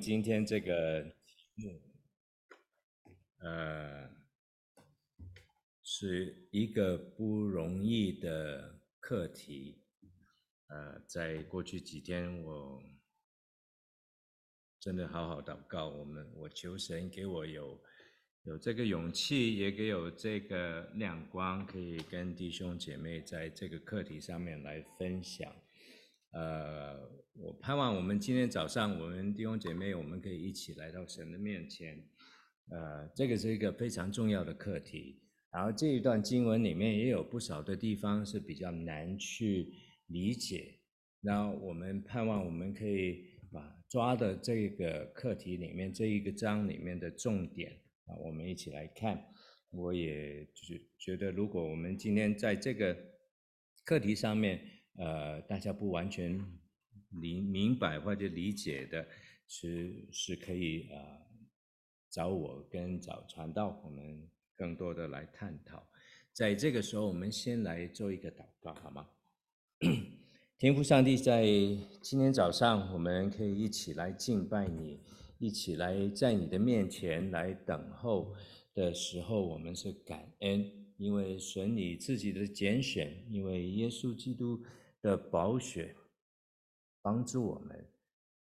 今天这个题目，呃，是一个不容易的课题。呃，在过去几天，我真的好好祷告。我们，我求神给我有有这个勇气，也给有这个亮光，可以跟弟兄姐妹在这个课题上面来分享。呃，我盼望我们今天早上，我们弟兄姐妹，我们可以一起来到神的面前。呃，这个是一个非常重要的课题。然后这一段经文里面也有不少的地方是比较难去理解。然后我们盼望我们可以把抓的这个课题里面这一个章里面的重点啊，我们一起来看。我也觉觉得，如果我们今天在这个课题上面，呃，大家不完全理明白或者理解的，是是可以呃找我跟找传道，我们更多的来探讨。在这个时候，我们先来做一个祷告，好吗？天父上帝，在今天早上，我们可以一起来敬拜你，一起来在你的面前来等候的时候，我们是感恩，因为神你自己的拣选，因为耶稣基督。的宝血帮助我们，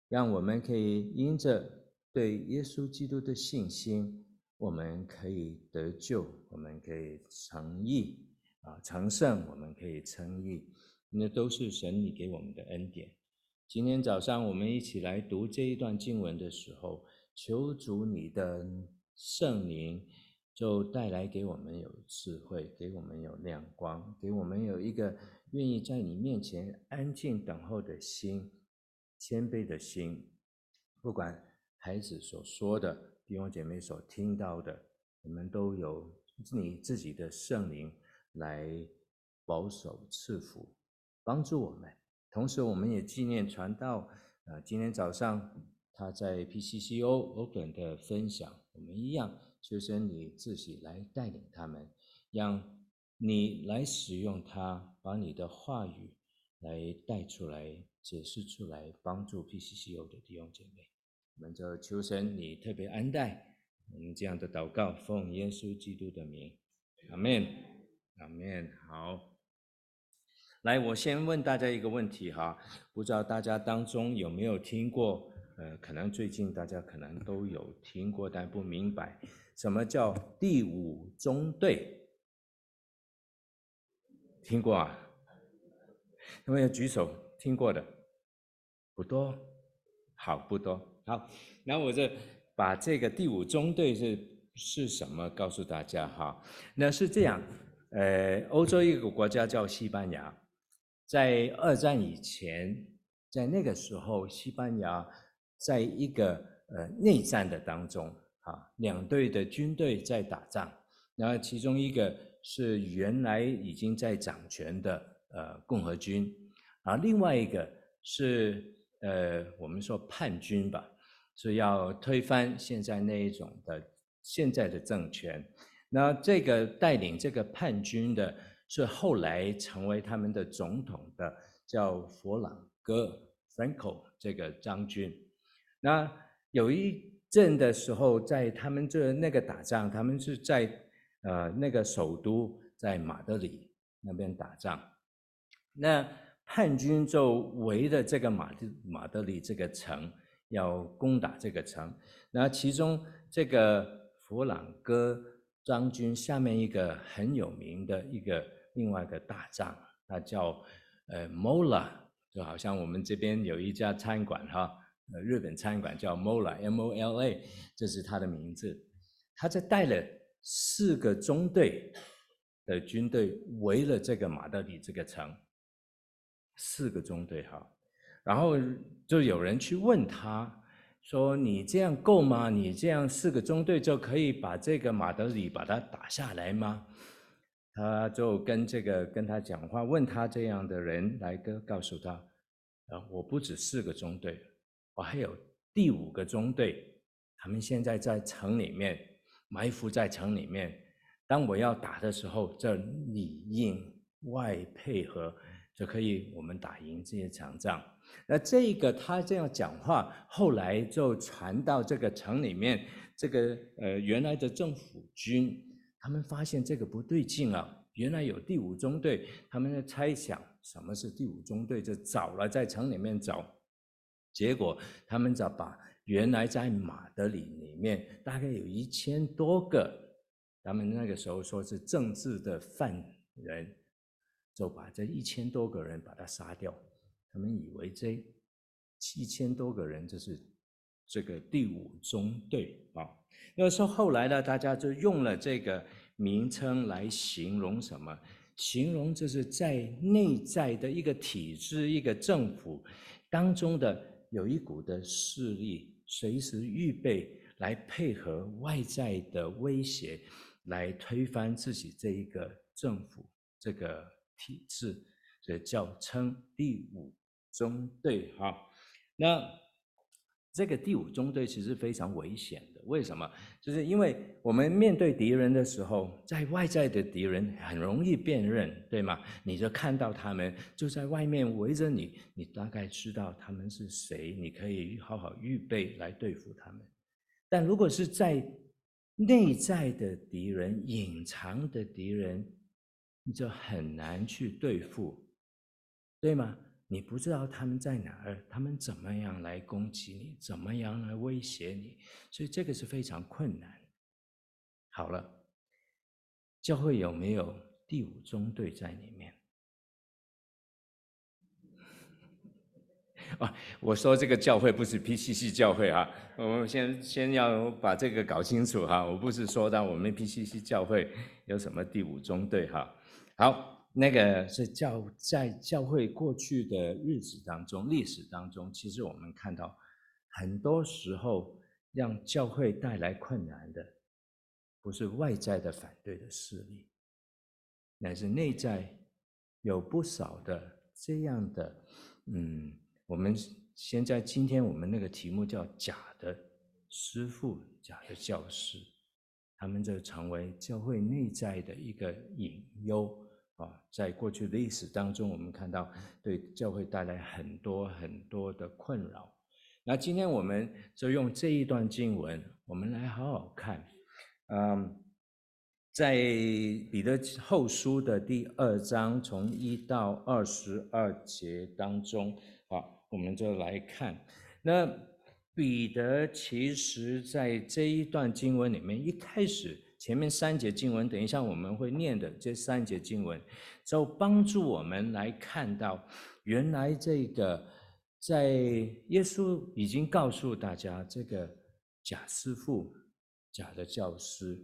让我们可以因着对耶稣基督的信心，我们可以得救，我们可以成义啊，成圣，我们可以称义，那都是神你给我们的恩典。今天早上我们一起来读这一段经文的时候，求主你的圣灵就带来给我们有智慧，给我们有亮光，给我们有一个。愿意在你面前安静等候的心，谦卑的心，不管孩子所说的，弟兄姐妹所听到的，我们都有你自己的圣灵来保守赐福，帮助我们。同时，我们也纪念传道，呃，今天早上他在 PCCO Open 的分享，我们一样，求神你自己来带领他们，让。你来使用它，把你的话语来带出来、解释出来，帮助 PCCO 的弟兄姐妹。我们就求神你特别恩待我们这样的祷告，奉耶稣基督的名，阿门，阿门。好，来，我先问大家一个问题哈，不知道大家当中有没有听过？呃，可能最近大家可能都有听过，但不明白什么叫第五中队。听过啊？有没有举手听过的？不多，好，不多，好。那我就把这个第五中队是是什么告诉大家哈。那是这样，呃，欧洲一个国家叫西班牙，在二战以前，在那个时候，西班牙在一个呃内战的当中，啊，两队的军队在打仗，然后其中一个。是原来已经在掌权的呃共和军，啊，另外一个是呃我们说叛军吧，是要推翻现在那一种的现在的政权。那这个带领这个叛军的是后来成为他们的总统的叫佛朗哥 （Franco） 这个将军。那有一阵的时候，在他们这那个打仗，他们是在。呃，那个首都在马德里那边打仗，那叛军就围着这个马德马德里这个城，要攻打这个城。那其中这个弗朗哥将军下面一个很有名的一个另外一个大将，他叫呃 Mola，就好像我们这边有一家餐馆哈，呃日本餐馆叫 Mola M O L A，这是他的名字。他在带了。四个中队的军队围了这个马德里这个城，四个中队哈，然后就有人去问他，说：“你这样够吗？你这样四个中队就可以把这个马德里把它打下来吗？”他就跟这个跟他讲话，问他这样的人来个告诉他：“啊，我不止四个中队，我还有第五个中队，他们现在在城里面。”埋伏在城里面，当我要打的时候，这里应外配合就可以，我们打赢这些场仗。那这个他这样讲话，后来就传到这个城里面，这个呃原来的政府军，他们发现这个不对劲啊，原来有第五中队，他们在猜想什么是第五中队，就找了在城里面找，结果他们找把原来在马德里里面大概有一千多个，他们那个时候说是政治的犯人，就把这一千多个人把他杀掉。他们以为这七千多个人就是这个第五中队啊。那说后来呢，大家就用了这个名称来形容什么？形容就是在内在的一个体制、一个政府当中的有一股的势力，随时预备来配合外在的威胁，来推翻自己这一个政府这个体制，所以叫称第五。中队哈，那这个第五中队其实非常危险为什么？就是因为我们面对敌人的时候，在外在的敌人很容易辨认，对吗？你就看到他们就在外面围着你，你大概知道他们是谁，你可以好好预备来对付他们。但如果是在内在的敌人、隐藏的敌人，你就很难去对付，对吗？你不知道他们在哪儿，他们怎么样来攻击你，怎么样来威胁你，所以这个是非常困难。好了，教会有没有第五中队在里面？啊，我说这个教会不是 PCC 教会啊，我们先先要把这个搞清楚哈，我不是说到我们 PCC 教会有什么第五中队哈，好。那个是教在教会过去的日子当中，历史当中，其实我们看到，很多时候让教会带来困难的，不是外在的反对的势力，乃是内在有不少的这样的，嗯，我们现在今天我们那个题目叫假的师傅、假的教师，他们就成为教会内在的一个隐忧。啊，在过去的历史当中，我们看到对教会带来很多很多的困扰。那今天我们就用这一段经文，我们来好好看。嗯，在彼得后书的第二章从一到二十二节当中，啊，我们就来看。那彼得其实在这一段经文里面一开始。前面三节经文，等一下我们会念的这三节经文，就帮助我们来看到，原来这个在耶稣已经告诉大家，这个假师傅、假的教师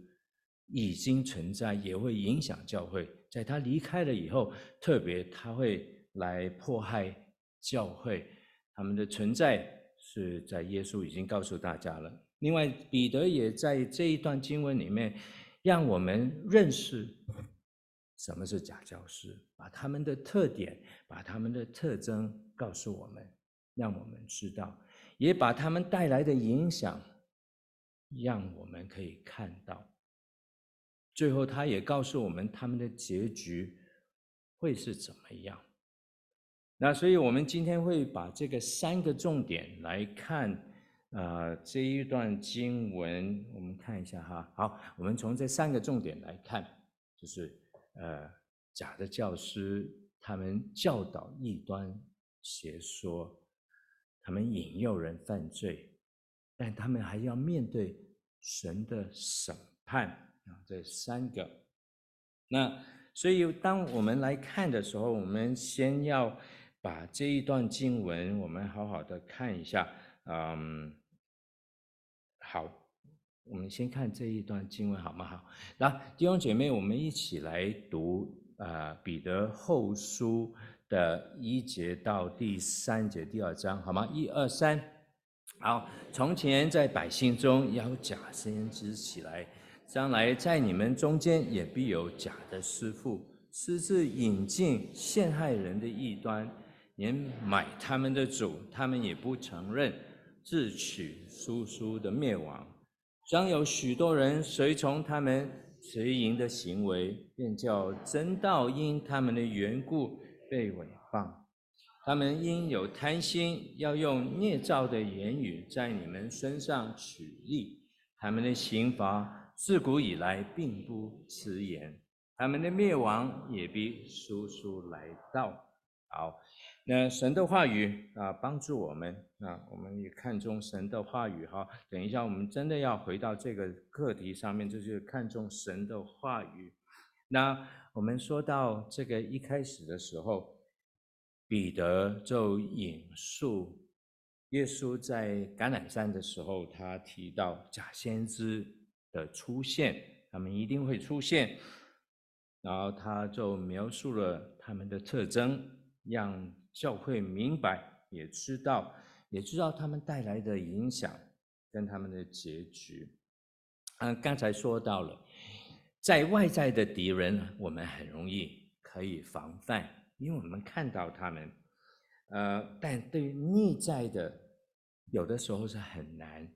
已经存在，也会影响教会。在他离开了以后，特别他会来迫害教会，他们的存在是在耶稣已经告诉大家了。另外，彼得也在这一段经文里面，让我们认识什么是假教师，把他们的特点、把他们的特征告诉我们，让我们知道，也把他们带来的影响，让我们可以看到。最后，他也告诉我们他们的结局会是怎么样。那所以，我们今天会把这个三个重点来看。啊、呃，这一段经文我们看一下哈。好，我们从这三个重点来看，就是呃，假的教师他们教导异端邪说，他们引诱人犯罪，但他们还要面对神的审判啊。这三个，那所以当我们来看的时候，我们先要把这一段经文我们好好的看一下。嗯，好，我们先看这一段经文，好吗？好，那弟兄姐妹，我们一起来读啊，彼得后书的一节到第三节第二章，好吗？一二三，好。从前在百姓中有假先知起来，将来在你们中间也必有假的师傅，私自引进陷害人的异端，连买他们的主，他们也不承认。自取叔叔的灭亡，将有许多人随从他们邪淫的行为，便叫真道因他们的缘故被毁谤。他们因有贪心，要用捏造的言语在你们身上取利。他们的刑罚自古以来并不迟延，他们的灭亡也必速速来到。好，那神的话语啊，帮助我们啊，我们也看重神的话语哈。等一下，我们真的要回到这个课题上面，就是看重神的话语。那我们说到这个一开始的时候。彼得就引述耶稣在橄榄山的时候，他提到假先知的出现，他们一定会出现，然后他就描述了他们的特征，让教会明白，也知道，也知道他们带来的影响跟他们的结局。嗯，刚才说到了，在外在的敌人，我们很容易可以防范。因为我们看到他们，呃，但对于内在的，有的时候是很难。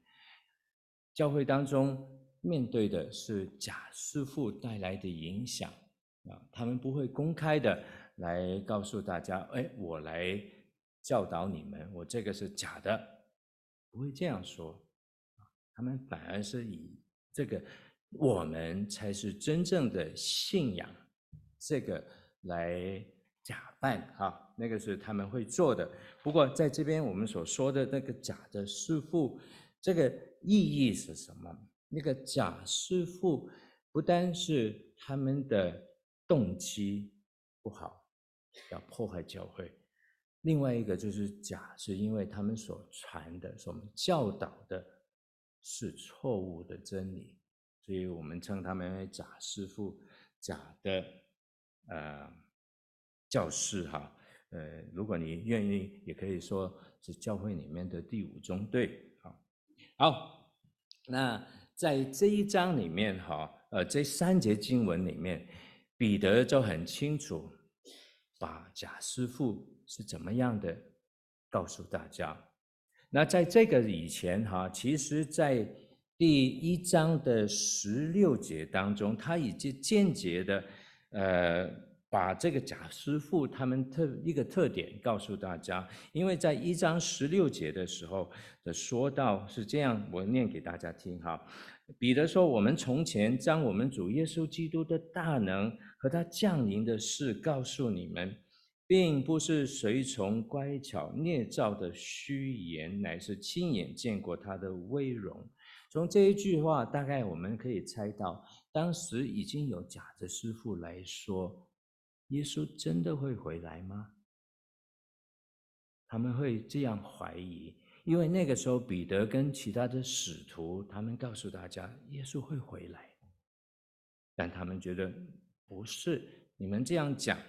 教会当中面对的是假师傅带来的影响啊，他们不会公开的来告诉大家，哎，我来教导你们，我这个是假的，不会这样说。他们反而是以这个，我们才是真正的信仰，这个来。假扮哈，那个是他们会做的。不过在这边我们所说的那个假的师父，这个意义是什么？那个假师父不单是他们的动机不好，要破坏教会，另外一个就是假，是因为他们所传的、所教导的是错误的真理，所以我们称他们为假师傅、假的呃。教士哈，呃，如果你愿意，也可以说是教会里面的第五中队。啊，好，那在这一章里面哈，呃，这三节经文里面，彼得就很清楚把假师傅是怎么样的告诉大家。那在这个以前哈，其实在第一章的十六节当中，他已经间接的呃。把这个假师傅他们特一个特点告诉大家，因为在一章十六节的时候的说到是这样，我念给大家听哈。彼得说：“我们从前将我们主耶稣基督的大能和他降临的事告诉你们，并不是随从乖巧捏造的虚言，乃是亲眼见过他的威荣。”从这一句话，大概我们可以猜到，当时已经有假的师傅来说。耶稣真的会回来吗？他们会这样怀疑，因为那个时候彼得跟其他的使徒，他们告诉大家耶稣会回来，但他们觉得不是，你们这样讲，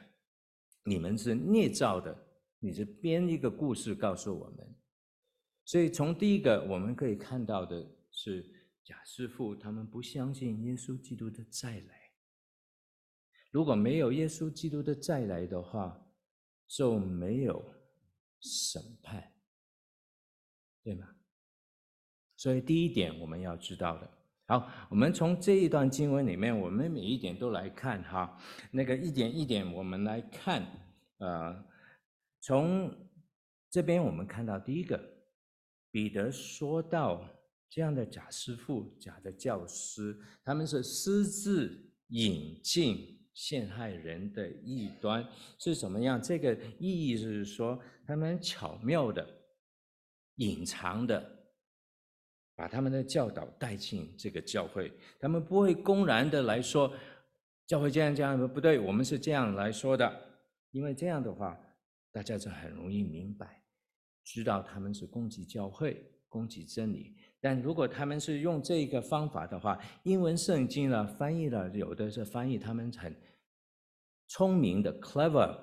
你们是捏造的，你是编一个故事告诉我们。所以从第一个我们可以看到的是，假师傅他们不相信耶稣基督的再来。如果没有耶稣基督的再来的话，就没有审判，对吗？所以第一点我们要知道的。好，我们从这一段经文里面，我们每一点都来看哈。那个一点一点我们来看，呃，从这边我们看到第一个，彼得说到这样的假师父、假的教师，他们是私自引进。陷害人的异端是怎么样？这个意义是说，他们巧妙的、隐藏的，把他们的教导带进这个教会。他们不会公然的来说，教会这样这样不对，我们是这样来说的。因为这样的话，大家就很容易明白，知道他们是攻击教会、攻击真理。但如果他们是用这个方法的话，英文圣经呢翻译了，有的是翻译他们很聪明的 clever，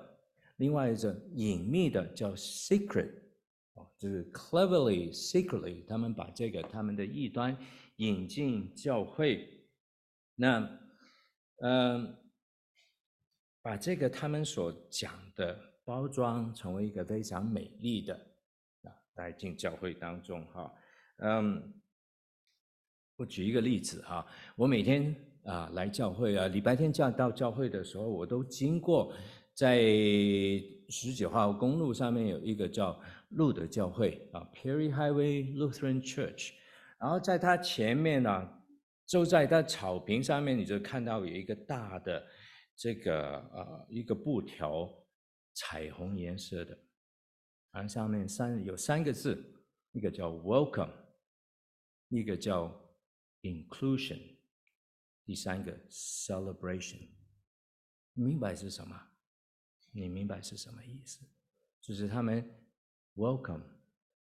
另外一种隐秘的叫 secret，就是 cleverly secretly，他们把这个他们的异端引进教会，那嗯、把这个他们所讲的包装成为一个非常美丽的啊带进教会当中哈。嗯，我举一个例子哈，我每天啊来教会啊，礼拜天教到教会的时候，我都经过在十九号公路上面有一个叫路德教会啊，Perry Highway Lutheran Church。然后在它前面呢，就在它草坪上面，你就看到有一个大的这个呃一个布条，彩虹颜色的，然后上面三有三个字，一个叫 Welcome，一个叫 Inclusion，第三个 Celebration。明白是什么？你明白是什么意思？就是他们 welcome，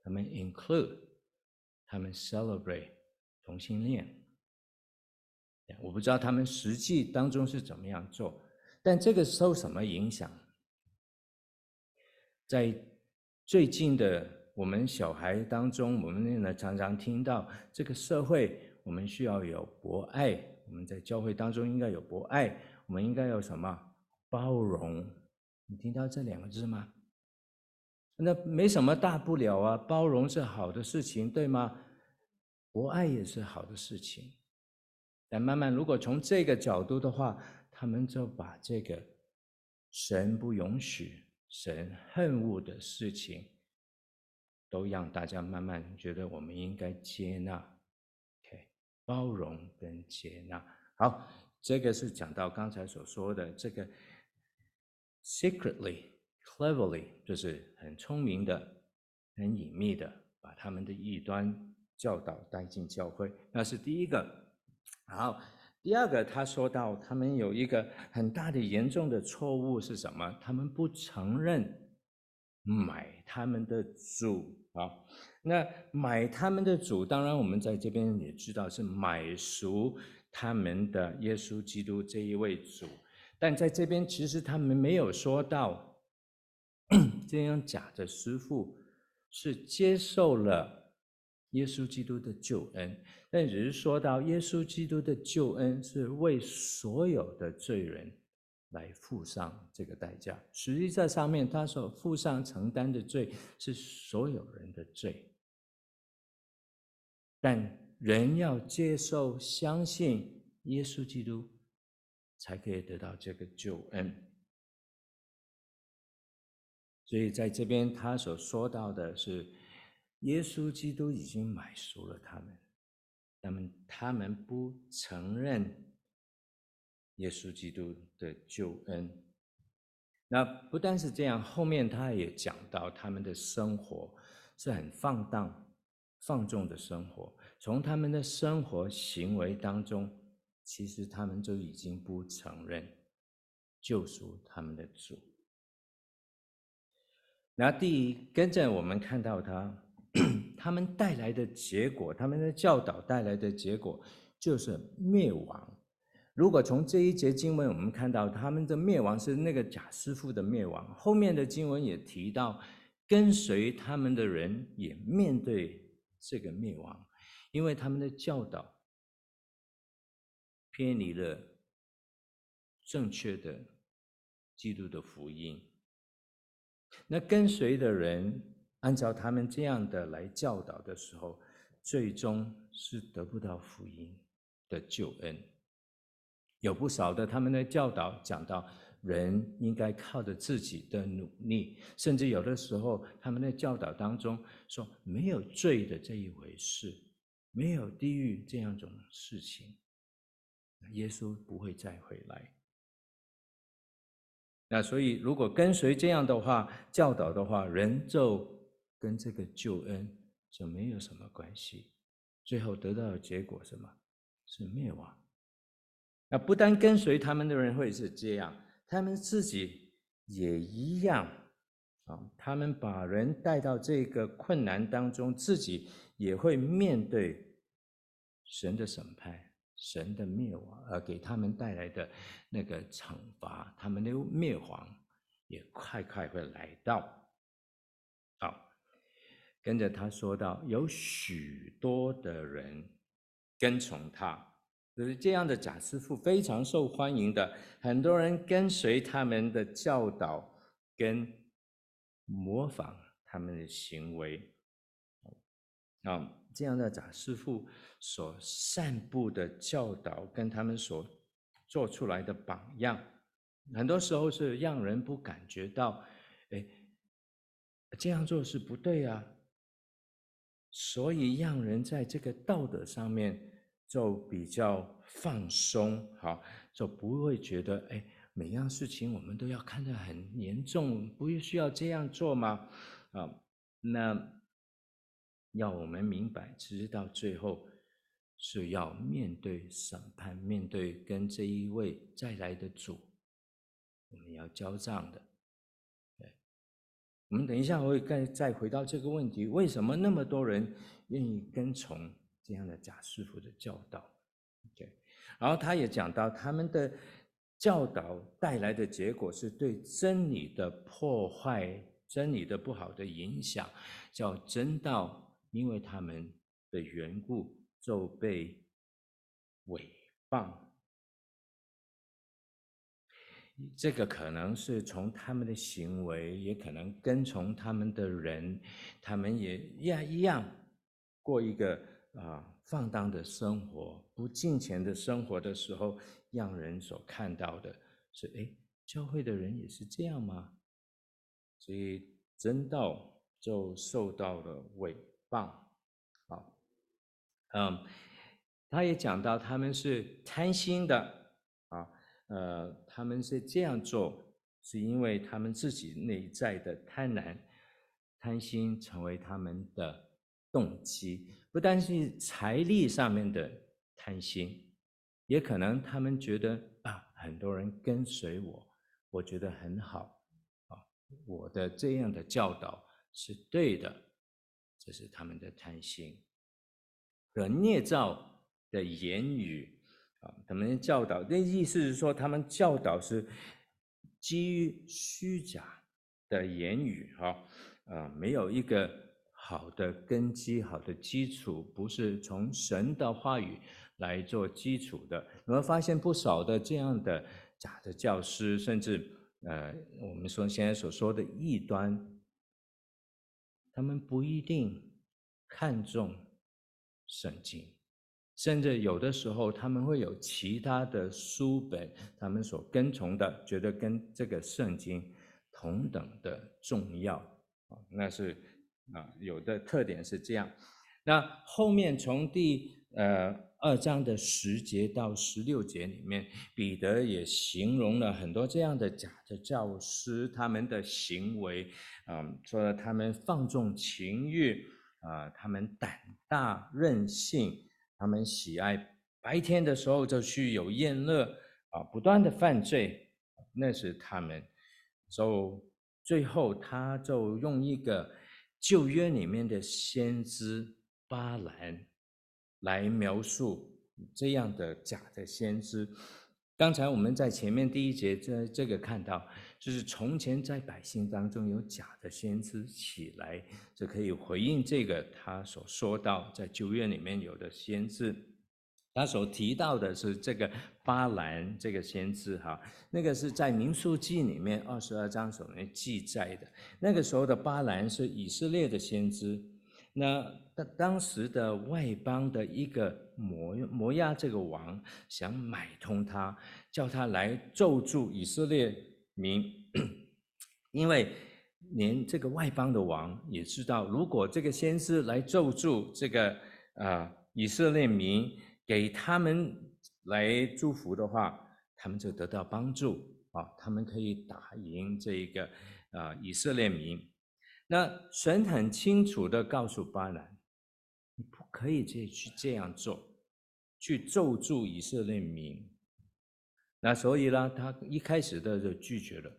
他们 include，他们 celebrate 同性恋。我不知道他们实际当中是怎么样做，但这个受什么影响？在最近的我们小孩当中，我们呢常常听到这个社会，我们需要有博爱。我们在教会当中应该有博爱，我们应该有什么？包容。你听到这两个字吗？那没什么大不了啊，包容是好的事情，对吗？博爱也是好的事情。但慢慢，如果从这个角度的话，他们就把这个神不允许、神恨恶的事情，都让大家慢慢觉得我们应该接纳，OK，包容跟接纳。好，这个是讲到刚才所说的这个。Secretly, cleverly，就是很聪明的、很隐秘的，把他们的异端教导带进教会。那是第一个。好，第二个，他说到他们有一个很大的、严重的错误是什么？他们不承认买他们的主啊。那买他们的主，当然我们在这边也知道是买赎他们的耶稣基督这一位主。但在这边，其实他们没有说到，这样假的师傅是接受了耶稣基督的救恩，但只是说到耶稣基督的救恩是为所有的罪人来付上这个代价。实际在上面，他所付上承担的罪是所有人的罪，但人要接受、相信耶稣基督。才可以得到这个救恩。所以在这边，他所说到的是，耶稣基督已经买赎了他们，他们他们不承认耶稣基督的救恩。那不但是这样，后面他也讲到他们的生活是很放荡、放纵的生活，从他们的生活行为当中。其实他们就已经不承认救赎他们的主。那第一，跟着我们看到他，他们带来的结果，他们的教导带来的结果就是灭亡。如果从这一节经文我们看到他们的灭亡是那个假师傅的灭亡，后面的经文也提到，跟随他们的人也面对这个灭亡，因为他们的教导。偏离了正确的基督的福音，那跟随的人按照他们这样的来教导的时候，最终是得不到福音的救恩。有不少的他们的教导讲到，人应该靠着自己的努力，甚至有的时候他们的教导当中说，没有罪的这一回事，没有地狱这样种事情。耶稣不会再回来。那所以，如果跟随这样的话教导的话，人就跟这个救恩就没有什么关系。最后得到的结果是什么？是灭亡。那不但跟随他们的人会是这样，他们自己也一样啊。他们把人带到这个困难当中，自己也会面对神的审判。神的灭亡，而给他们带来的那个惩罚，他们的灭亡也快快会来到。好，跟着他说到，有许多的人跟从他，就是这样的假师傅非常受欢迎的，很多人跟随他们的教导，跟模仿他们的行为。啊。这样的假师傅所散布的教导，跟他们所做出来的榜样，很多时候是让人不感觉到，哎，这样做是不对啊。所以让人在这个道德上面就比较放松，好，就不会觉得哎，每样事情我们都要看得很严重，不需要这样做吗？啊，那要我们明白，其实到最后是要面对审判，面对跟这一位再来的主，我们要交账的。我们等一下会再再回到这个问题：为什么那么多人愿意跟从这样的假师傅的教导？OK，然后他也讲到他们的教导带来的结果是对真理的破坏，真理的不好的影响，叫真道因为他们的缘故就被毁谤。这个可能是从他们的行为，也可能跟从他们的人，他们也一样一样过一个啊放荡的生活、不敬虔的生活的时候，让人所看到的是：哎，教会的人也是这样吗？所以真道就受到了毁棒。好，嗯，他也讲到他们是贪心的啊。呃，他们是这样做，是因为他们自己内在的贪婪、贪心成为他们的动机，不单是财力上面的贪心，也可能他们觉得啊，很多人跟随我，我觉得很好啊，我的这样的教导是对的，这是他们的贪心和捏造的言语。啊，他们教导，那意思是说，他们教导是基于虚假的言语，哈，啊，没有一个好的根基、好的基础，不是从神的话语来做基础的。我们发现不少的这样的假的教师，甚至呃，我们说现在所说的异端，他们不一定看重圣经。甚至有的时候，他们会有其他的书本，他们所跟从的，觉得跟这个圣经同等的重要啊，那是啊，有的特点是这样。那后面从第呃二章的十节到十六节里面，彼得也形容了很多这样的假的教师，他们的行为啊，说他们放纵情欲啊，他们胆大任性。他们喜爱白天的时候就去有宴乐啊，不断的犯罪，那是他们。就最后，他就用一个旧约里面的先知巴兰来描述这样的假的先知。刚才我们在前面第一节这这个看到，就是从前在百姓当中有假的先知起来，就可以回应这个他所说到在旧约里面有的先知。他所提到的是这个巴兰这个先知哈，那个是在民数记里面二十二章所面记载的。那个时候的巴兰是以色列的先知。那当当时的外邦的一个摩摩押这个王想买通他，叫他来咒诅以色列民，因为连这个外邦的王也知道，如果这个先知来咒诅这个啊以色列民，给他们来祝福的话，他们就得到帮助啊，他们可以打赢这个啊以色列民。那神很清楚地告诉巴兰，你不可以这去这样做，去咒诅以色列民。那所以呢，他一开始的就拒绝了。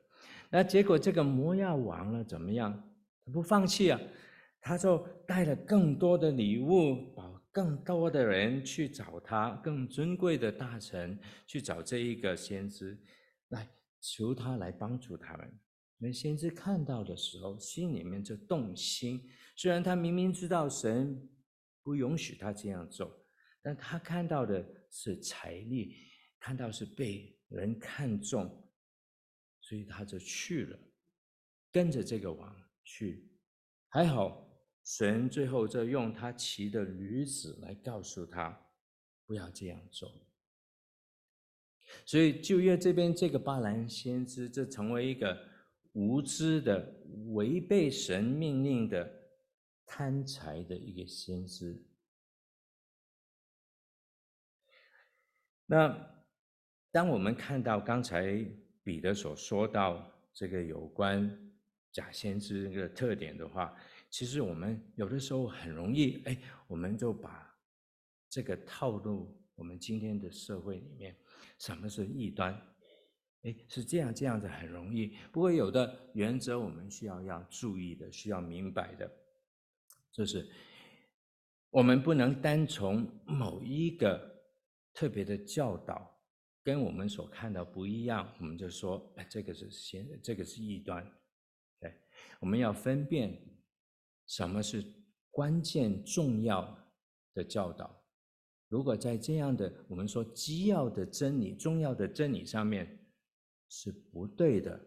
那结果这个摩亚王呢，怎么样？不放弃啊，他就带了更多的礼物，把更多的人去找他，更尊贵的大臣去找这一个先知，来求他来帮助他们。那先知看到的时候，心里面就动心。虽然他明明知道神不允许他这样做，但他看到的是财力，看到是被人看中，所以他就去了，跟着这个王去。还好，神最后就用他骑的驴子来告诉他，不要这样做。所以旧约这边这个巴兰先知，就成为一个。无知的、违背神命令的贪财的一个先知。那当我们看到刚才彼得所说到这个有关假先知这个特点的话，其实我们有的时候很容易，哎，我们就把这个套路我们今天的社会里面。什么是异端？哎，是这样这样子很容易。不过有的原则我们需要要注意的，需要明白的，就是我们不能单从某一个特别的教导跟我们所看到不一样，我们就说，哎，这个是先，这个是异端。对，我们要分辨什么是关键重要的教导。如果在这样的我们说基要的真理、重要的真理上面是不对的，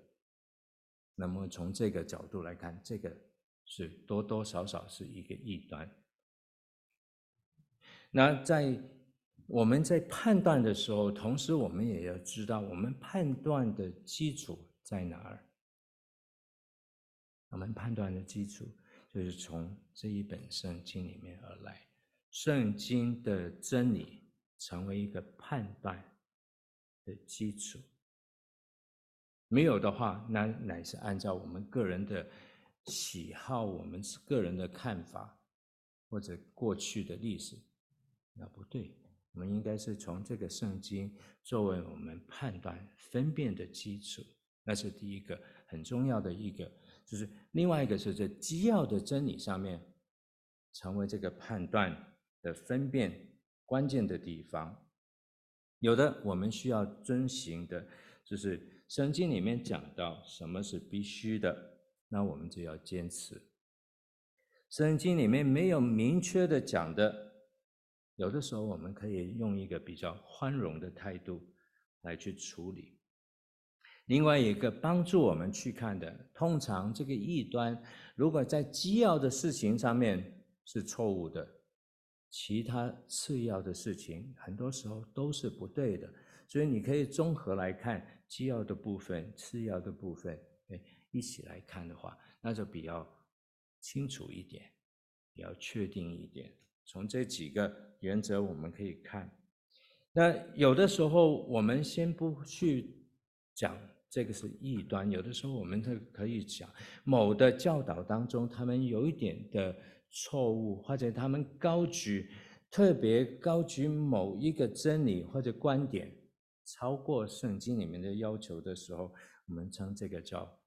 那么从这个角度来看，这个是多多少少是一个异端。那在我们在判断的时候，同时我们也要知道，我们判断的基础在哪儿？我们判断的基础就是从这一本圣经里面而来。圣经的真理成为一个判断的基础，没有的话，那乃是按照我们个人的喜好，我们个人的看法，或者过去的历史，那不对。我们应该是从这个圣经作为我们判断分辨的基础，那是第一个很重要的一个，就是另外一个是在基要的真理上面成为这个判断的分辨关键的地方，有的我们需要遵循的，就是圣经里面讲到什么是必须的，那我们就要坚持。圣经里面没有明确的讲的，有的时候我们可以用一个比较宽容的态度来去处理。另外一个帮助我们去看的，通常这个异端如果在基要的事情上面是错误的。其他次要的事情，很多时候都是不对的，所以你可以综合来看，基要的部分、次要的部分，哎，一起来看的话，那就比较清楚一点，比较确定一点。从这几个原则，我们可以看。那有的时候，我们先不去讲这个是异端，有的时候我们可可以讲某的教导当中，他们有一点的。错误，或者他们高举特别高举某一个真理或者观点，超过圣经里面的要求的时候，我们称这个叫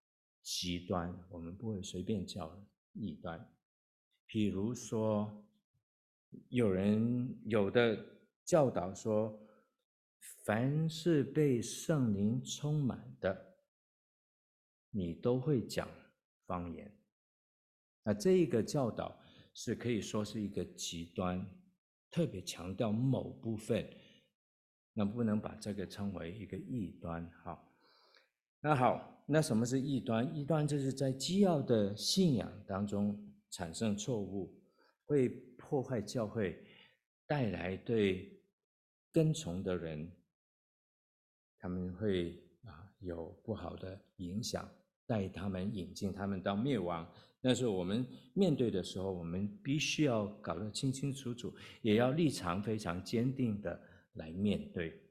极端。我们不会随便叫异端。比如说，有人有的教导说，凡是被圣灵充满的，你都会讲方言。那这一个教导。是可以说是一个极端，特别强调某部分，能不能把这个称为一个异端？好，那好，那什么是异端？异端就是在基要的信仰当中产生错误，会破坏教会，带来对跟从的人，他们会啊有不好的影响，带他们引进他们到灭亡。但是我们面对的时候，我们必须要搞得清清楚楚，也要立场非常坚定的来面对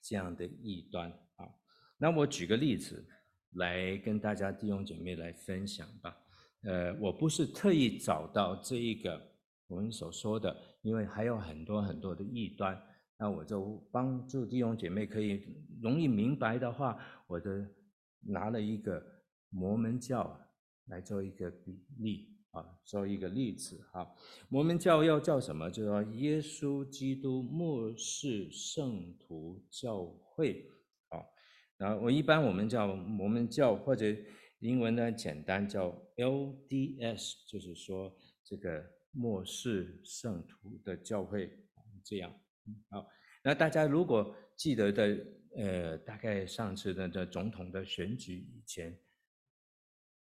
这样的异端啊。那我举个例子来跟大家弟兄姐妹来分享吧。呃，我不是特意找到这一个我们所说的，因为还有很多很多的异端，那我就帮助弟兄姐妹可以容易明白的话，我的拿了一个摩门教。来做一个比例啊，做一个例子哈。摩门教要叫什么？就叫耶稣基督末世圣徒教会。啊，然后我一般我们叫摩门教，或者英文呢简单叫 LDS，就是说这个末世圣徒的教会这样。好，那大家如果记得的，呃，大概上次的的总统的选举以前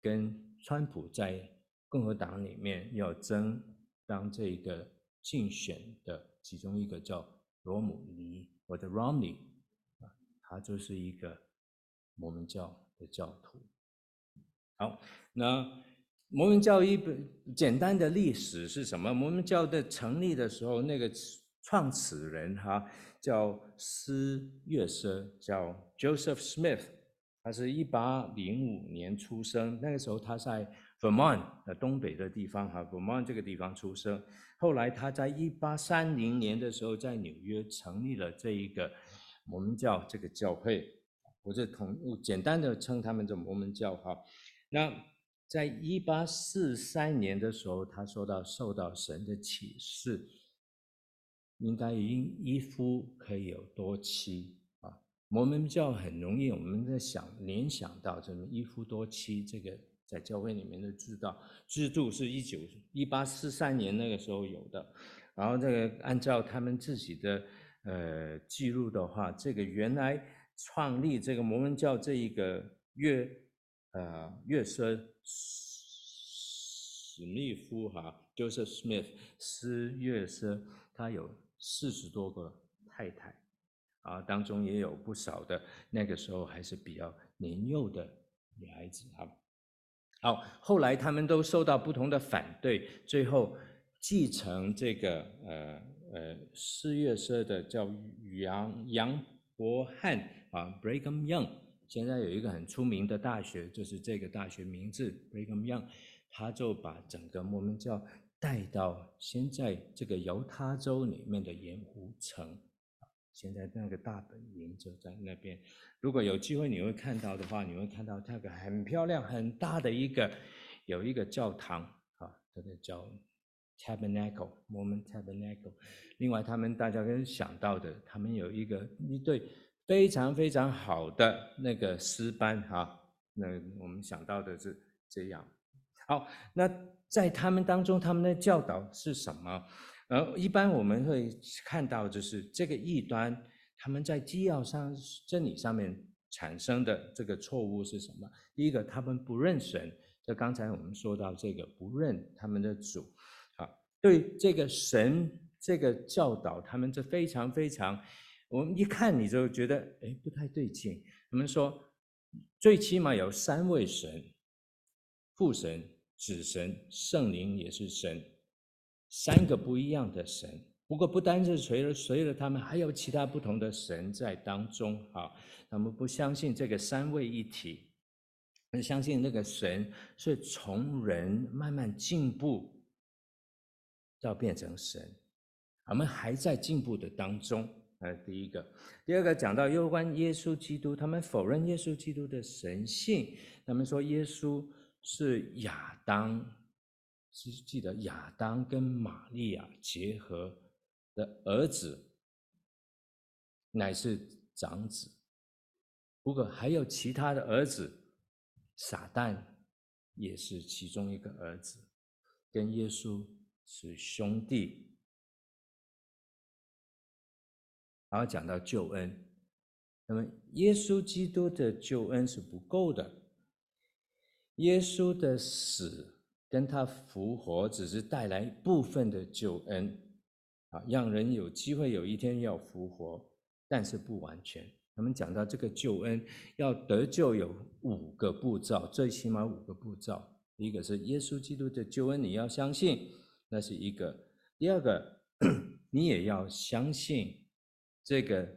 跟。川普在共和党里面要争当这个竞选的其中一个叫罗姆尼或者 Romney 啊，他就是一个摩门教的教徒。好，那摩门教一本简单的历史是什么？摩门教的成立的时候，那个创始人哈叫斯月瑟，叫 Joseph Smith，他是一八零五年出生，那个时候他在 Vermont 东北的地方哈，Vermont 这个地方出生。后来他在一八三零年的时候在纽约成立了这一个摩门教这个教会，我就统简单的称他们叫摩门教哈。那在一八四三年的时候，他说到受到神的启示，应该因一夫可以有多妻啊。摩门教很容易我们在想联想到这么一夫多妻这个在教会里面的知道制度是一九一八四三年那个时候有的，然后这个按照他们自己的呃记录的话，这个原来创立这个摩门教这一个月。呃，约瑟史密夫哈，Joseph Smith，斯约瑟，他有四十多个太太，啊，当中也有不少的那个时候还是比较年幼的女孩子啊。好，后来他们都受到不同的反对，最后继承这个呃呃四月社的叫杨杨伯翰啊，Brigham Young。现在有一个很出名的大学，就是这个大学名字 Brigham Young，他就把整个摩门教带到现在这个犹他州里面的盐湖城，现在那个大本营就在那边。如果有机会你会看到的话，你会看到那个很漂亮、很大的一个有一个教堂啊，这个叫 Tabernacle Mormon Tabernacle。另外，他们大家可以想到的，他们有一个一对。非常非常好的那个诗班哈，那我们想到的是这样。好，那在他们当中，他们的教导是什么？呃，一般我们会看到就是这个异端，他们在基要上真理上面产生的这个错误是什么？第一个，他们不认神，就刚才我们说到这个不认他们的主，啊，对这个神这个教导，他们这非常非常。我们一看你就觉得，哎，不太对劲。他们说，最起码有三位神：父神、子神、圣灵也是神，三个不一样的神。不过不单是随了随了他们，还有其他不同的神在当中。啊，他们不相信这个三位一体，相信那个神是从人慢慢进步到变成神。我们还在进步的当中。呃，第一个，第二个讲到有关耶稣基督，他们否认耶稣基督的神性，他们说耶稣是亚当，是记得亚当跟玛利亚结合的儿子，乃是长子。不过还有其他的儿子，撒旦也是其中一个儿子，跟耶稣是兄弟。然后讲到救恩，那么耶稣基督的救恩是不够的，耶稣的死跟他复活只是带来部分的救恩，啊，让人有机会有一天要复活，但是不完全。我们讲到这个救恩要得救有五个步骤，最起码五个步骤。一个是耶稣基督的救恩，你要相信，那是一个；第二个，你也要相信。这个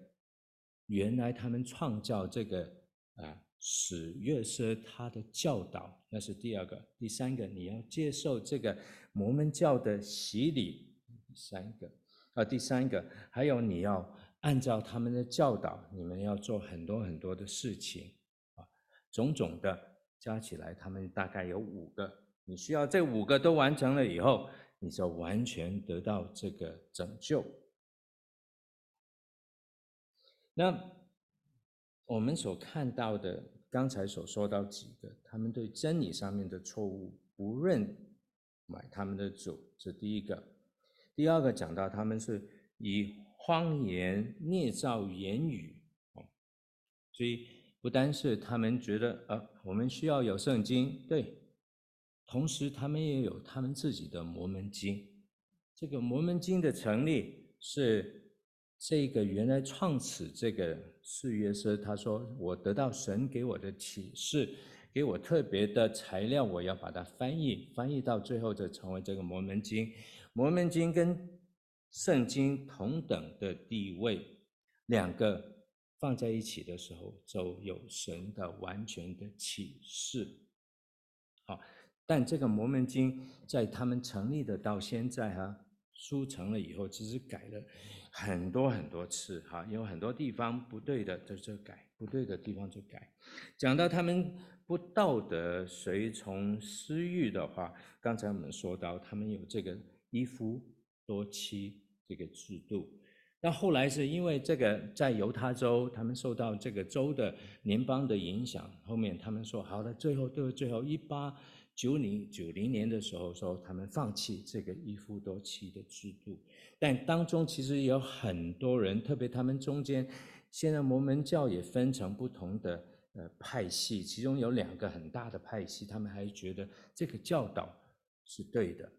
原来他们创造这个啊，史约瑟他的教导，那是第二个。第三个，你要接受这个摩门教的洗礼。第三个啊，第三个，还有你要按照他们的教导，你们要做很多很多的事情啊，种种的加起来，他们大概有五个。你需要这五个都完成了以后，你就完全得到这个拯救。那我们所看到的，刚才所说到几个，他们对真理上面的错误，不认买他们的主，这第一个；第二个讲到他们是以谎言捏造言语，所以不单是他们觉得呃，我们需要有圣经，对，同时他们也有他们自己的摩门经，这个摩门经的成立是。这个原来创始这个施约瑟，他说：“我得到神给我的启示，给我特别的材料，我要把它翻译，翻译到最后就成为这个摩门经。摩门经跟圣经同等的地位，两个放在一起的时候，就有神的完全的启示。好，但这个摩门经在他们成立的到现在哈、书成了以后，其实改了很多很多次哈，有很多地方不对的就就改，不对的地方就改。讲到他们。不道德、随从私欲的话，刚才我们说到，他们有这个一夫多妻这个制度。那后来是因为这个在犹他州，他们受到这个州的联邦的影响，后面他们说好了，最后都最后一八九零九零年的时候说，他们放弃这个一夫多妻的制度。但当中其实有很多人，特别他们中间，现在摩门教也分成不同的。呃，派系其中有两个很大的派系，他们还觉得这个教导是对的，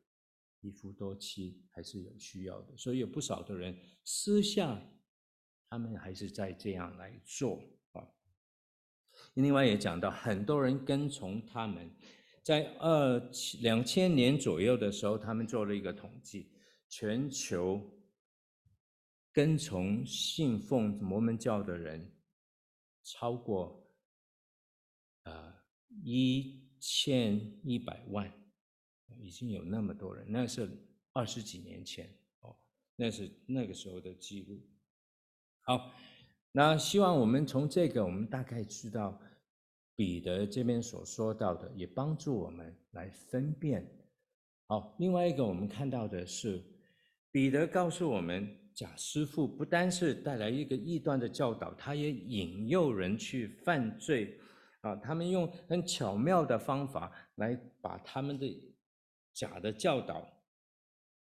一夫多妻还是有需要的，所以有不少的人私下，他们还是在这样来做啊。另外也讲到，很多人跟从他们，在二两千年左右的时候，他们做了一个统计，全球跟从信奉摩门教的人超过。呃，一千一百万，已经有那么多人，那是二十几年前哦，那是那个时候的记录。好，那希望我们从这个，我们大概知道彼得这边所说到的，也帮助我们来分辨。好，另外一个我们看到的是，彼得告诉我们，假师傅不单是带来一个异端的教导，他也引诱人去犯罪。啊，他们用很巧妙的方法来把他们的假的教导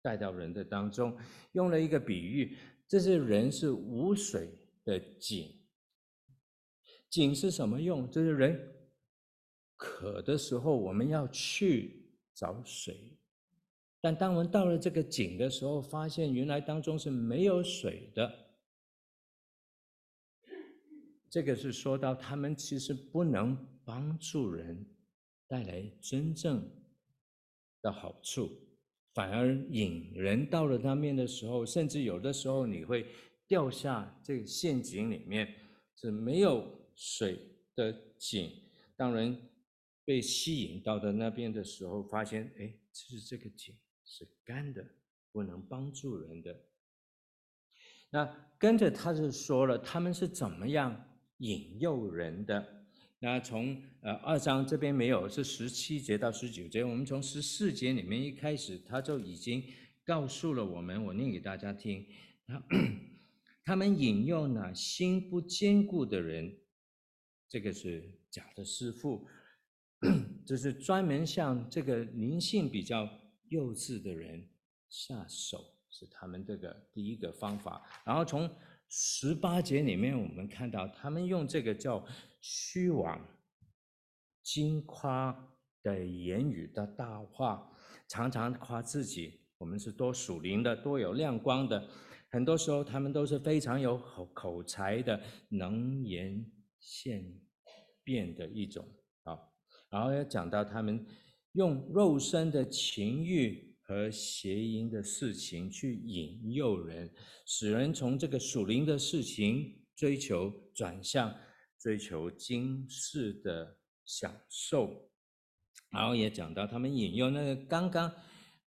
带到人的当中，用了一个比喻，这是人是无水的井，井是什么用？就是人渴的时候，我们要去找水，但当我们到了这个井的时候，发现原来当中是没有水的。这个是说到他们其实不能帮助人带来真正的好处，反而引人到了那面的时候，甚至有的时候你会掉下这个陷阱里面，是没有水的井。当人被吸引到的那边的时候，发现哎，其实这个井是干的，不能帮助人的。那跟着他就说了，他们是怎么样？引诱人的，那从呃二章这边没有，是十七节到十九节。我们从十四节里面一开始，他就已经告诉了我们，我念给大家听。他他们引诱呢，心不坚固的人，这个是假的师傅，就是专门向这个灵性比较幼稚的人下手，是他们这个第一个方法。然后从十八节里面，我们看到他们用这个叫虚妄、金夸的言语的大话，常常夸自己，我们是多属灵的，多有亮光的。很多时候，他们都是非常有口口才的，能言现变的一种啊。然后要讲到他们用肉身的情欲。和邪淫的事情去引诱人，使人从这个属灵的事情追求转向追求今世的享受，然后也讲到他们引诱那个刚刚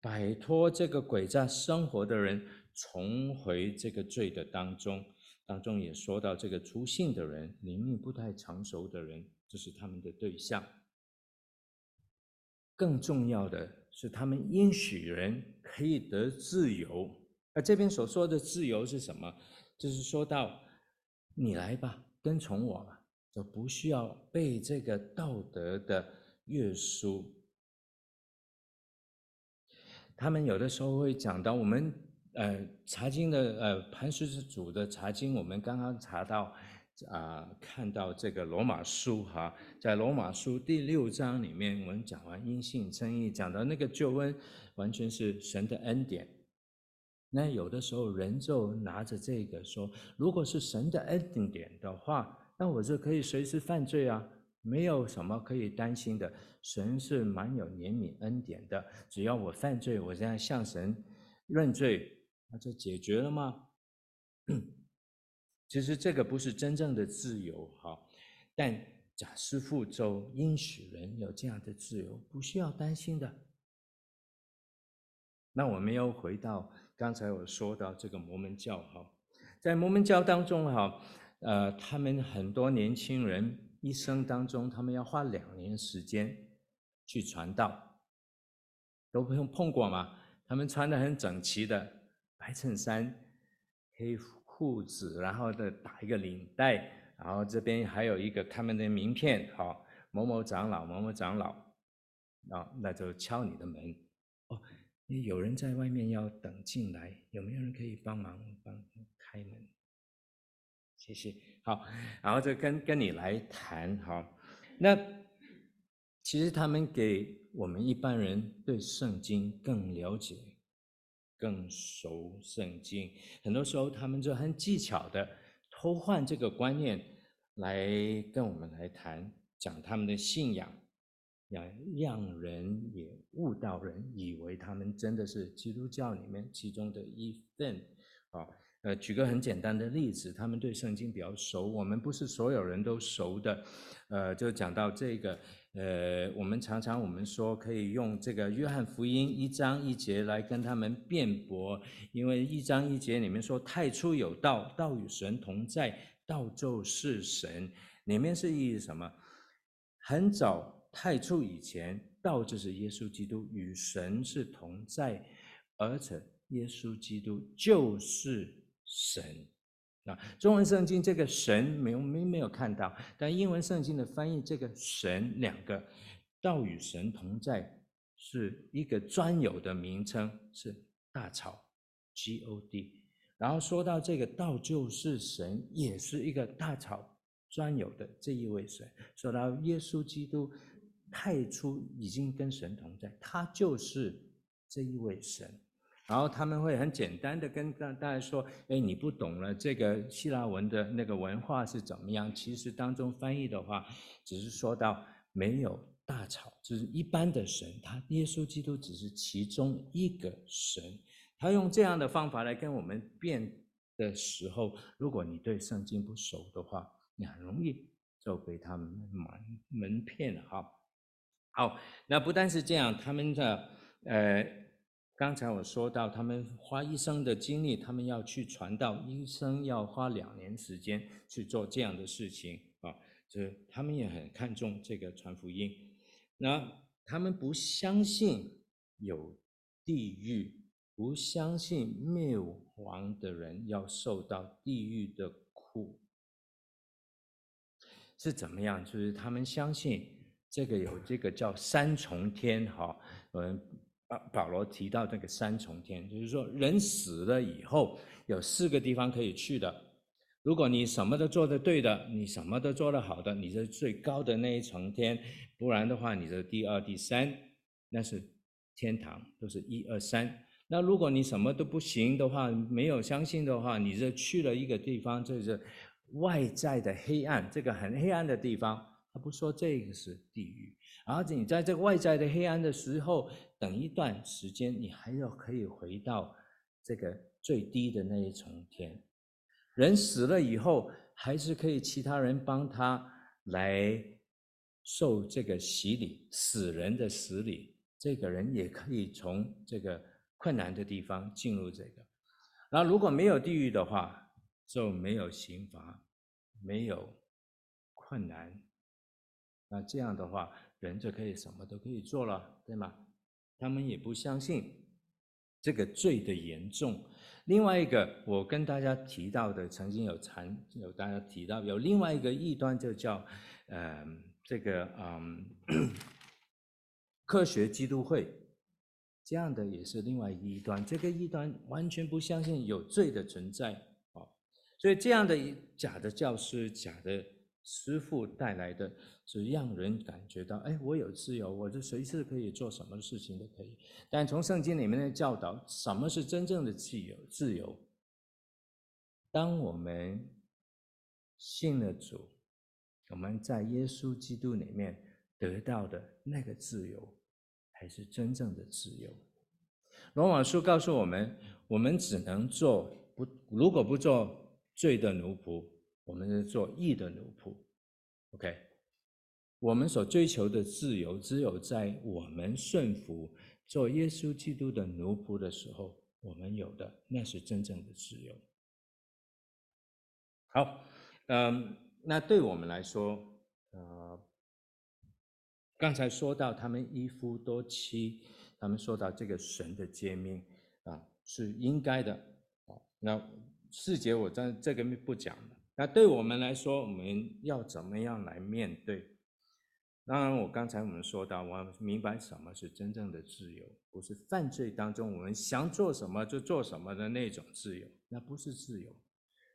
摆脱这个诡诈生活的人重回这个罪的当中，当中也说到这个出信的人，灵命不太成熟的人，这是他们的对象。更重要的。是他们应许人可以得自由，而这边所说的自由是什么？就是说到你来吧，跟从我吧，就不需要被这个道德的约束。他们有的时候会讲到我们呃查经的呃磐石之主的查经，我们刚刚查到。啊，看到这个罗马书哈，在罗马书第六章里面，我们讲完因信称义，讲到那个救恩完全是神的恩典。那有的时候人就拿着这个说，如果是神的恩典的话，那我就可以随时犯罪啊，没有什么可以担心的。神是蛮有怜悯恩典的，只要我犯罪，我现在向神认罪，那就解决了吗？其实这个不是真正的自由，哈。但假师傅就应许人有这样的自由，不需要担心的。那我们又回到刚才我说到这个摩门教，哈，在摩门教当中，哈，呃，他们很多年轻人一生当中，他们要花两年时间去传道，都不用碰过吗？他们穿的很整齐的白衬衫、黑裤子，然后再打一个领带，然后这边还有一个他们的名片，好，某某长老，某某长老，啊，那就敲你的门，哦，有人在外面要等进来，有没有人可以帮忙帮开门？谢谢，好，然后就跟跟你来谈，好，那其实他们给我们一般人对圣经更了解。更熟圣经，很多时候他们就很技巧的偷换这个观念来跟我们来谈，讲他们的信仰，让让人也误导人，以为他们真的是基督教里面其中的一份。啊，呃，举个很简单的例子，他们对圣经比较熟，我们不是所有人都熟的，呃，就讲到这个。呃，我们常常我们说可以用这个约翰福音一章一节来跟他们辩驳，因为一章一节里面说太初有道，道与神同在，道就是神，里面是意义什么？很早太初以前，道就是耶稣基督与神是同在，而且耶稣基督就是神。啊，中文圣经这个神没有没没有看到，但英文圣经的翻译这个神两个道与神同在是一个专有的名称，是大草 G O D。然后说到这个道就是神，也是一个大草专有的这一位神。说到耶稣基督太初已经跟神同在，他就是这一位神。然后他们会很简单的跟大大家说：“哎，你不懂了这个希腊文的那个文化是怎么样？其实当中翻译的话，只是说到没有大草，就是一般的神，他耶稣基督只是其中一个神。他用这样的方法来跟我们辩的时候，如果你对圣经不熟的话，你很容易就被他们蒙蒙骗了哈。好，那不但是这样，他们的呃。”刚才我说到，他们花一生的精力，他们要去传道，一生要花两年时间去做这样的事情啊，这他们也很看重这个传福音。那他们不相信有地狱，不相信灭亡的人要受到地狱的苦，是怎么样？就是他们相信这个有这个叫三重天，哈，嗯。保罗提到这个三重天，就是说人死了以后有四个地方可以去的。如果你什么都做得对的，你什么都做得好的，你是最高的那一重天；不然的话，你是第二、第三，那是天堂，都是一二三。那如果你什么都不行的话，没有相信的话，你就去了一个地方，就是外在的黑暗，这个很黑暗的地方。他不说这个是地狱。而且你在这个外在的黑暗的时候，等一段时间，你还要可以回到这个最低的那一重天。人死了以后，还是可以其他人帮他来受这个洗礼，死人的洗礼，这个人也可以从这个困难的地方进入这个。然后如果没有地狱的话，就没有刑罚，没有困难。那这样的话。人就可以什么都可以做了，对吗？他们也不相信这个罪的严重。另外一个，我跟大家提到的，曾经有谈有大家提到，有另外一个异端，就叫，呃，这个嗯，科学基督会，这样的也是另外一端。这个异端完全不相信有罪的存在，哦，所以这样的假的教师，假的。师傅带来的是让人感觉到，哎，我有自由，我就随时可以做什么事情都可以。但从圣经里面的教导，什么是真正的自由？自由，当我们信了主，我们在耶稣基督里面得到的那个自由，才是真正的自由。罗马书告诉我们，我们只能做不，如果不做罪的奴仆，我们是做义的奴仆。OK，我们所追求的自由，只有在我们顺服做耶稣基督的奴仆的时候，我们有的那是真正的自由。好，嗯，那对我们来说，呃，刚才说到他们一夫多妻，他们说到这个神的诫命啊，是应该的。那四节我在这个不讲了。那对我们来说，我们要怎么样来面对？当然，我刚才我们说到，我明白什么是真正的自由，不是犯罪当中我们想做什么就做什么的那种自由，那不是自由。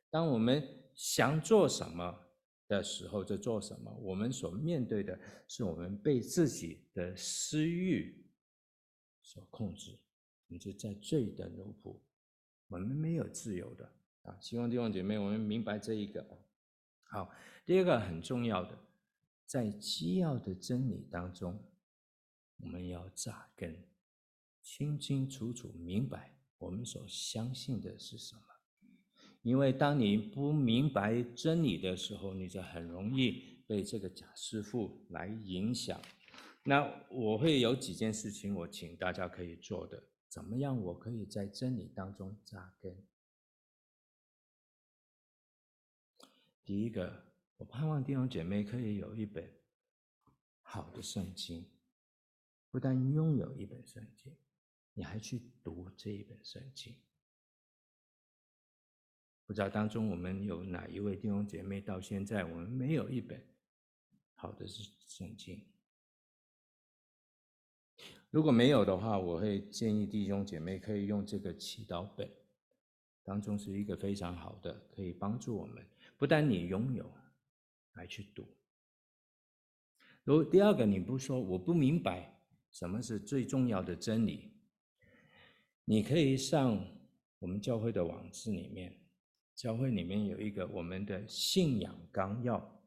当我们想做什么的时候，就做什么。我们所面对的是我们被自己的私欲所控制，你是在罪的奴仆，我们没有自由的啊！希望弟兄姐妹，我们明白这一个。好，第二个很重要的，在基要的真理当中，我们要扎根，清清楚楚明白我们所相信的是什么。因为当你不明白真理的时候，你就很容易被这个假师傅来影响。那我会有几件事情，我请大家可以做的，怎么样？我可以在真理当中扎根。第一个，我盼望弟兄姐妹可以有一本好的圣经，不但拥有一本圣经，你还去读这一本圣经。不知道当中我们有哪一位弟兄姐妹到现在我们没有一本好的圣经？如果没有的话，我会建议弟兄姐妹可以用这个祈祷本，当中是一个非常好的，可以帮助我们。不但你拥有，还去赌。如第二个，你不说我不明白什么是最重要的真理，你可以上我们教会的网址里面。教会里面有一个我们的信仰纲要，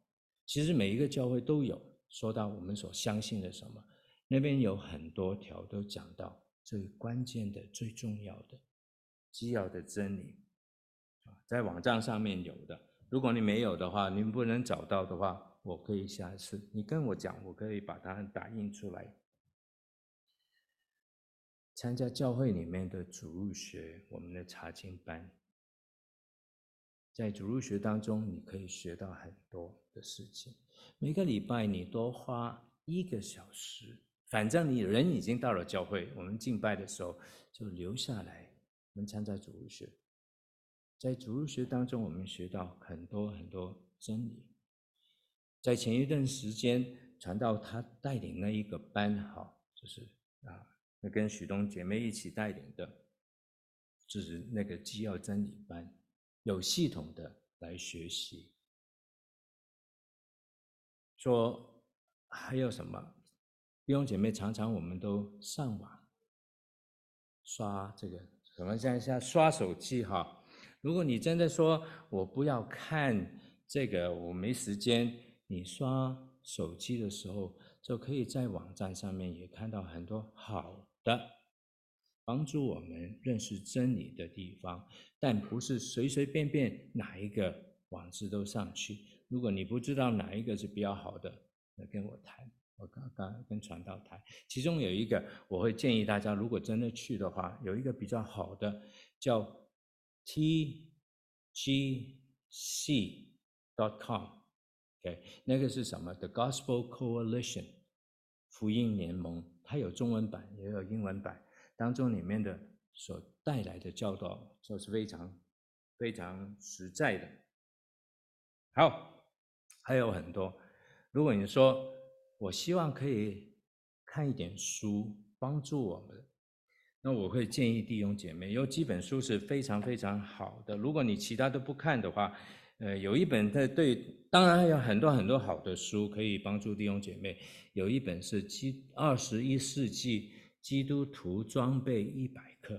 其实每一个教会都有说到我们所相信的什么，那边有很多条都讲到最关键的、最重要的、基要的真理，啊，在网站上面有的。如果你没有的话，你不能找到的话，我可以下次你跟我讲，我可以把它打印出来。参加教会里面的主入学，我们的查经班。在主入学当中，你可以学到很多的事情。每个礼拜你多花一个小时，反正你人已经到了教会，我们敬拜的时候就留下来，我们参加主入学。在主日学当中，我们学到很多很多真理。在前一段时间，传道他带领那一个班，哈，就是啊，那跟许东姐妹一起带领的，就是那个基要真理班。有系统的来学习，说还有什么？弟兄姐妹，常常我们都上网刷这个什么像像刷手机哈。如果你真的说我不要看这个，我没时间，你刷手机的时候，就可以在网站上面也看到很多好的。帮助我们认识真理的地方，但不是随随便便哪一个网址都上去。如果你不知道哪一个是比较好的，来跟我谈。我刚刚跟传道谈，其中有一个我会建议大家，如果真的去的话，有一个比较好的叫 t g c dot com。OK，那个是什么？The Gospel Coalition，福音联盟，它有中文版也有英文版。当中里面的所带来的教导，就是非常非常实在的。好，还有很多。如果你说我希望可以看一点书，帮助我们，那我会建议弟兄姐妹有几本书是非常非常好的。如果你其他都不看的话，呃，有一本在对，当然还有很多很多好的书可以帮助弟兄姐妹。有一本是《基二十一世纪》。基督徒装备一百课，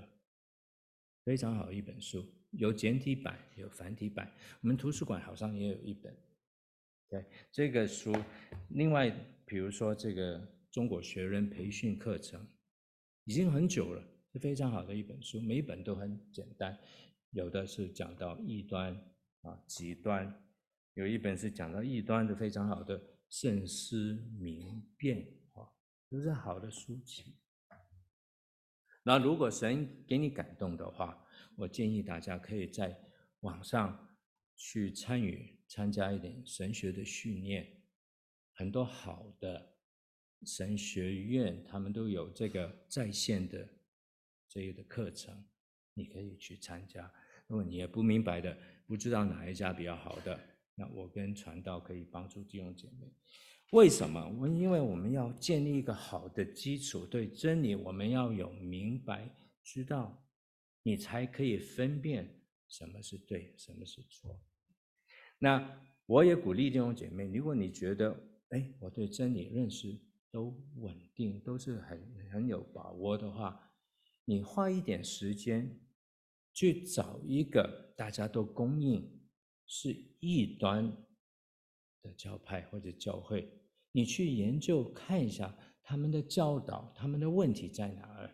非常好一本书，有简体版，有繁体版。我们图书馆好像也有一本。对，这个书，另外比如说这个中国学人培训课程，已经很久了，是非常好的一本书，每一本都很简单，有的是讲到异端啊极端，有一本是讲到异端的非常好的慎思明辨啊，都是好的书籍。那如果神给你感动的话，我建议大家可以在网上去参与参加一点神学的训练，很多好的神学院他们都有这个在线的这个的课程，你可以去参加。如果你也不明白的，不知道哪一家比较好的，那我跟传道可以帮助弟兄姐妹。为什么？我因为我们要建立一个好的基础，对真理我们要有明白，知道，你才可以分辨什么是对，什么是错。那我也鼓励弟兄姐妹，如果你觉得，哎，我对真理认识都稳定，都是很很有把握的话，你花一点时间去找一个大家都公认是异端的教派或者教会。你去研究看一下他们的教导，他们的问题在哪儿，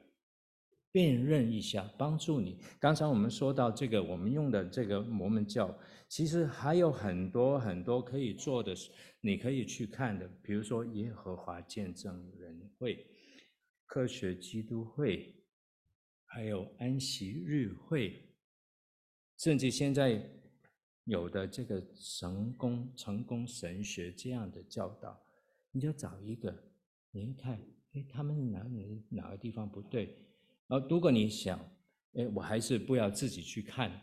辨认一下，帮助你。刚才我们说到这个，我们用的这个摩门教，其实还有很多很多可以做的，你可以去看的。比如说耶和华见证人会、科学基督会，还有安息日会，甚至现在有的这个成功成功神学这样的教导。你就找一个，你一看，哎，他们哪里哪个地方不对？而如果你想，哎，我还是不要自己去看，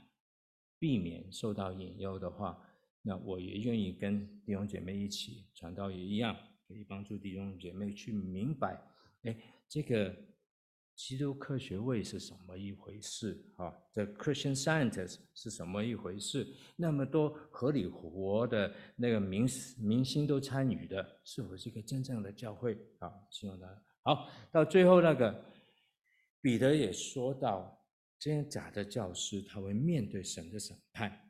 避免受到引诱的话，那我也愿意跟弟兄姐妹一起传道，也一样可以帮助弟兄姐妹去明白，哎，这个。基督科学会是什么一回事？啊，The Christian Scientist 是什么一回事？那么多合理活的那个明明星都参与的，是否是一个真正的教会？啊，希望大家好。到最后那个彼得也说到，这些假的教师他会面对神的审判。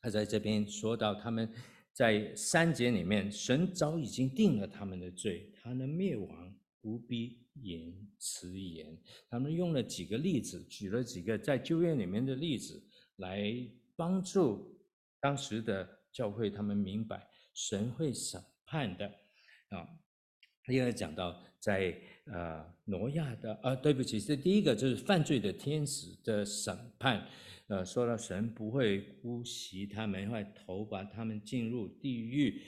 他在这边说到，他们在三节里面，神早已经定了他们的罪，他的灭亡不必。言辞言，他们用了几个例子，举了几个在旧约里面的例子，来帮助当时的教会他们明白神会审判的啊。因为讲到在呃挪亚的啊，对不起，这第一个就是犯罪的天使的审判，呃，说到神不会姑息他们，会投把他们进入地狱。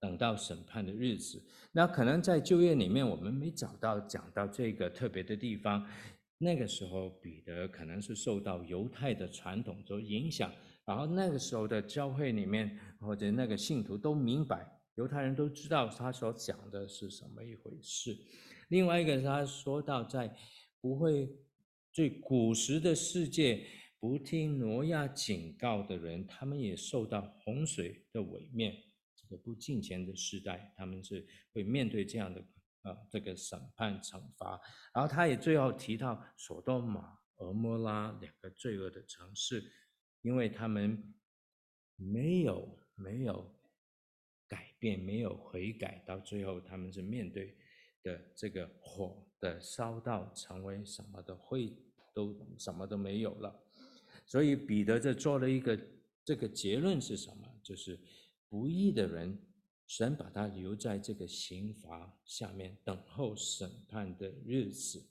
等到审判的日子，那可能在就业里面我们没找到讲到这个特别的地方。那个时候彼得可能是受到犹太的传统所影响，然后那个时候的教会里面或者那个信徒都明白，犹太人都知道他所讲的是什么一回事。另外一个他说到在不会最古时的世界不听挪亚警告的人，他们也受到洪水的毁灭。不敬虔的时代，他们是会面对这样的啊、这个审判惩罚。然后他也最后提到索多玛、俄摩拉两个罪恶的城市，因为他们没有没有改变，没有悔改，到最后他们是面对的这个火的烧到成为什么的灰，都什么都没有了。所以彼得这做了一个这个结论是什么？就是。不义的人，神把他留在这个刑罚下面，等候审判的日子。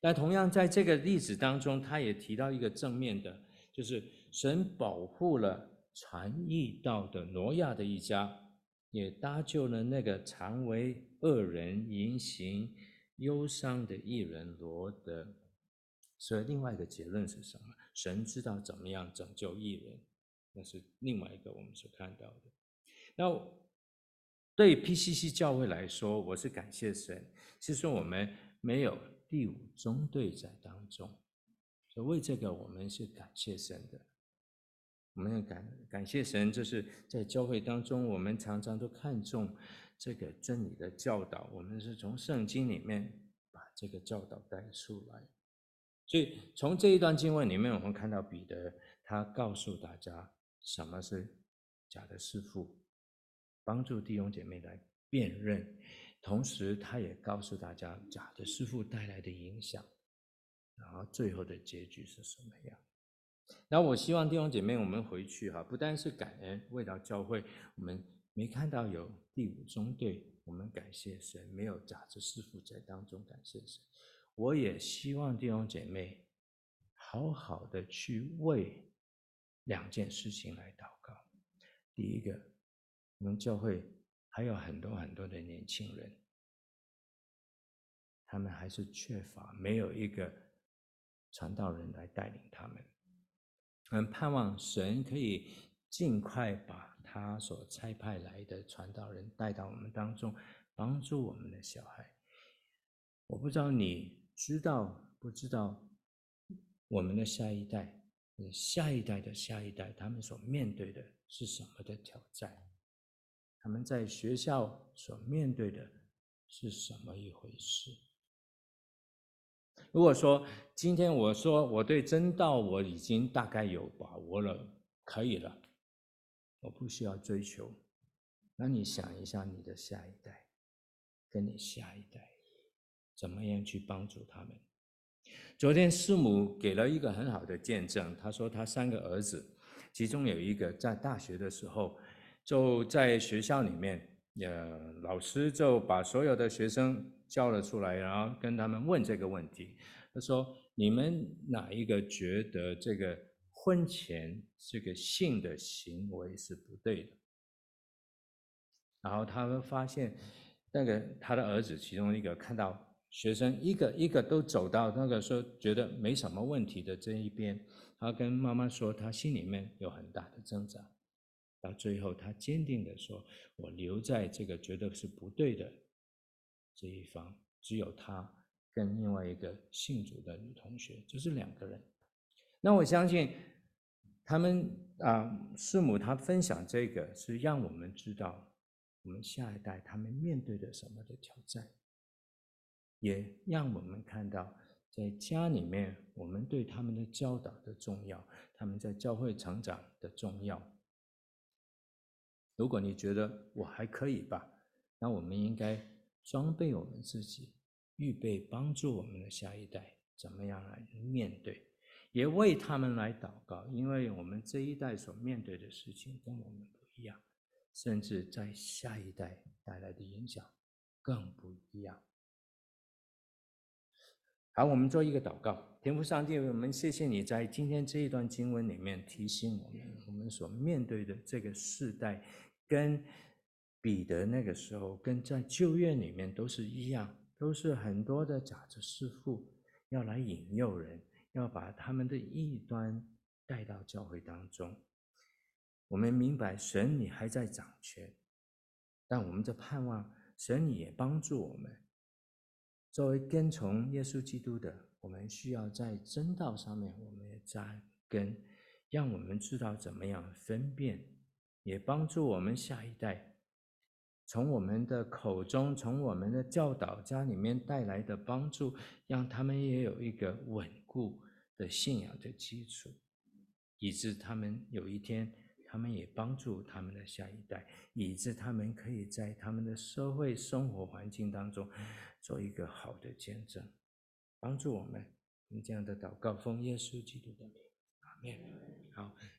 但同样在这个例子当中，他也提到一个正面的，就是神保护了传义道的挪亚的一家，也搭救了那个常为恶人言行忧伤的艺人罗得。所以另外一个结论是什么？神知道怎么样拯救艺人。那是另外一个我们所看到的。那对 PCC 教会来说，我是感谢神。其实我们没有第五中队在当中，所以为这个我们是感谢神的。我们要感感谢神，就是在教会当中，我们常常都看重这个真理的教导。我们是从圣经里面把这个教导带出来。所以从这一段经文里面，我们看到彼得他告诉大家。什么是假的师傅，帮助弟兄姐妹来辨认，同时他也告诉大家假的师傅带来的影响，然后最后的结局是什么样。那我希望弟兄姐妹，我们回去哈，不单是感恩，为了教会，我们没看到有第五中队，我们感谢神，没有假的师傅在当中，感谢神。我也希望弟兄姐妹好好的去为两件事情来祷告。第一个，我们教会还有很多很多的年轻人，他们还是缺乏，没有一个传道人来带领他们。我们盼望神可以尽快把他所差派来的传道人带到我们当中，帮助我们的小孩。我不知道你知道不知道，我们的下一代、下一代的下一代，他们所面对的是什么的挑战？他们在学校所面对的是什么一回事？如果说今天我说我对真道我已经大概有把握了，可以了，我不需要追求。那你想一下你的下一代，跟你下一代怎么样去帮助他们？昨天师母给了一个很好的见证，她说她三个儿子，其中有一个在大学的时候就在学校里面。呃，老师就把所有的学生叫了出来，然后跟他们问这个问题。他说：“你们哪一个觉得这个婚前这个性的行为是不对的？”然后他们发现，那个他的儿子其中一个看到学生一个一个都走到那个说觉得没什么问题的这一边，他跟妈妈说，他心里面有很大的挣扎。到最后，他坚定地说：“我留在这个觉得是不对的这一方，只有他跟另外一个信主的女同学，就是两个人。那我相信他们啊，师母她分享这个是让我们知道我们下一代他们面对的什么的挑战，也让我们看到在家里面我们对他们的教导的重要，他们在教会成长的重要。”如果你觉得我还可以吧，那我们应该装备我们自己，预备帮助我们的下一代怎么样来面对，也为他们来祷告，因为我们这一代所面对的事情跟我们不一样，甚至在下一代带来的影响更不一样。好，我们做一个祷告，天父上帝，我们谢谢你在今天这一段经文里面提醒我们，我们所面对的这个世代。跟彼得那个时候，跟在旧约里面都是一样，都是很多的假的师傅要来引诱人，要把他们的异端带到教会当中。我们明白神你还在掌权，但我们在盼望神你也帮助我们。作为跟从耶稣基督的，我们需要在真道上面，我们也扎根，让我们知道怎么样分辨。也帮助我们下一代，从我们的口中，从我们的教导家里面带来的帮助，让他们也有一个稳固的信仰的基础，以致他们有一天，他们也帮助他们的下一代，以致他们可以在他们的社会生活环境当中做一个好的见证，帮助我们。用这样的祷告，奉耶稣基督的名，阿门。好。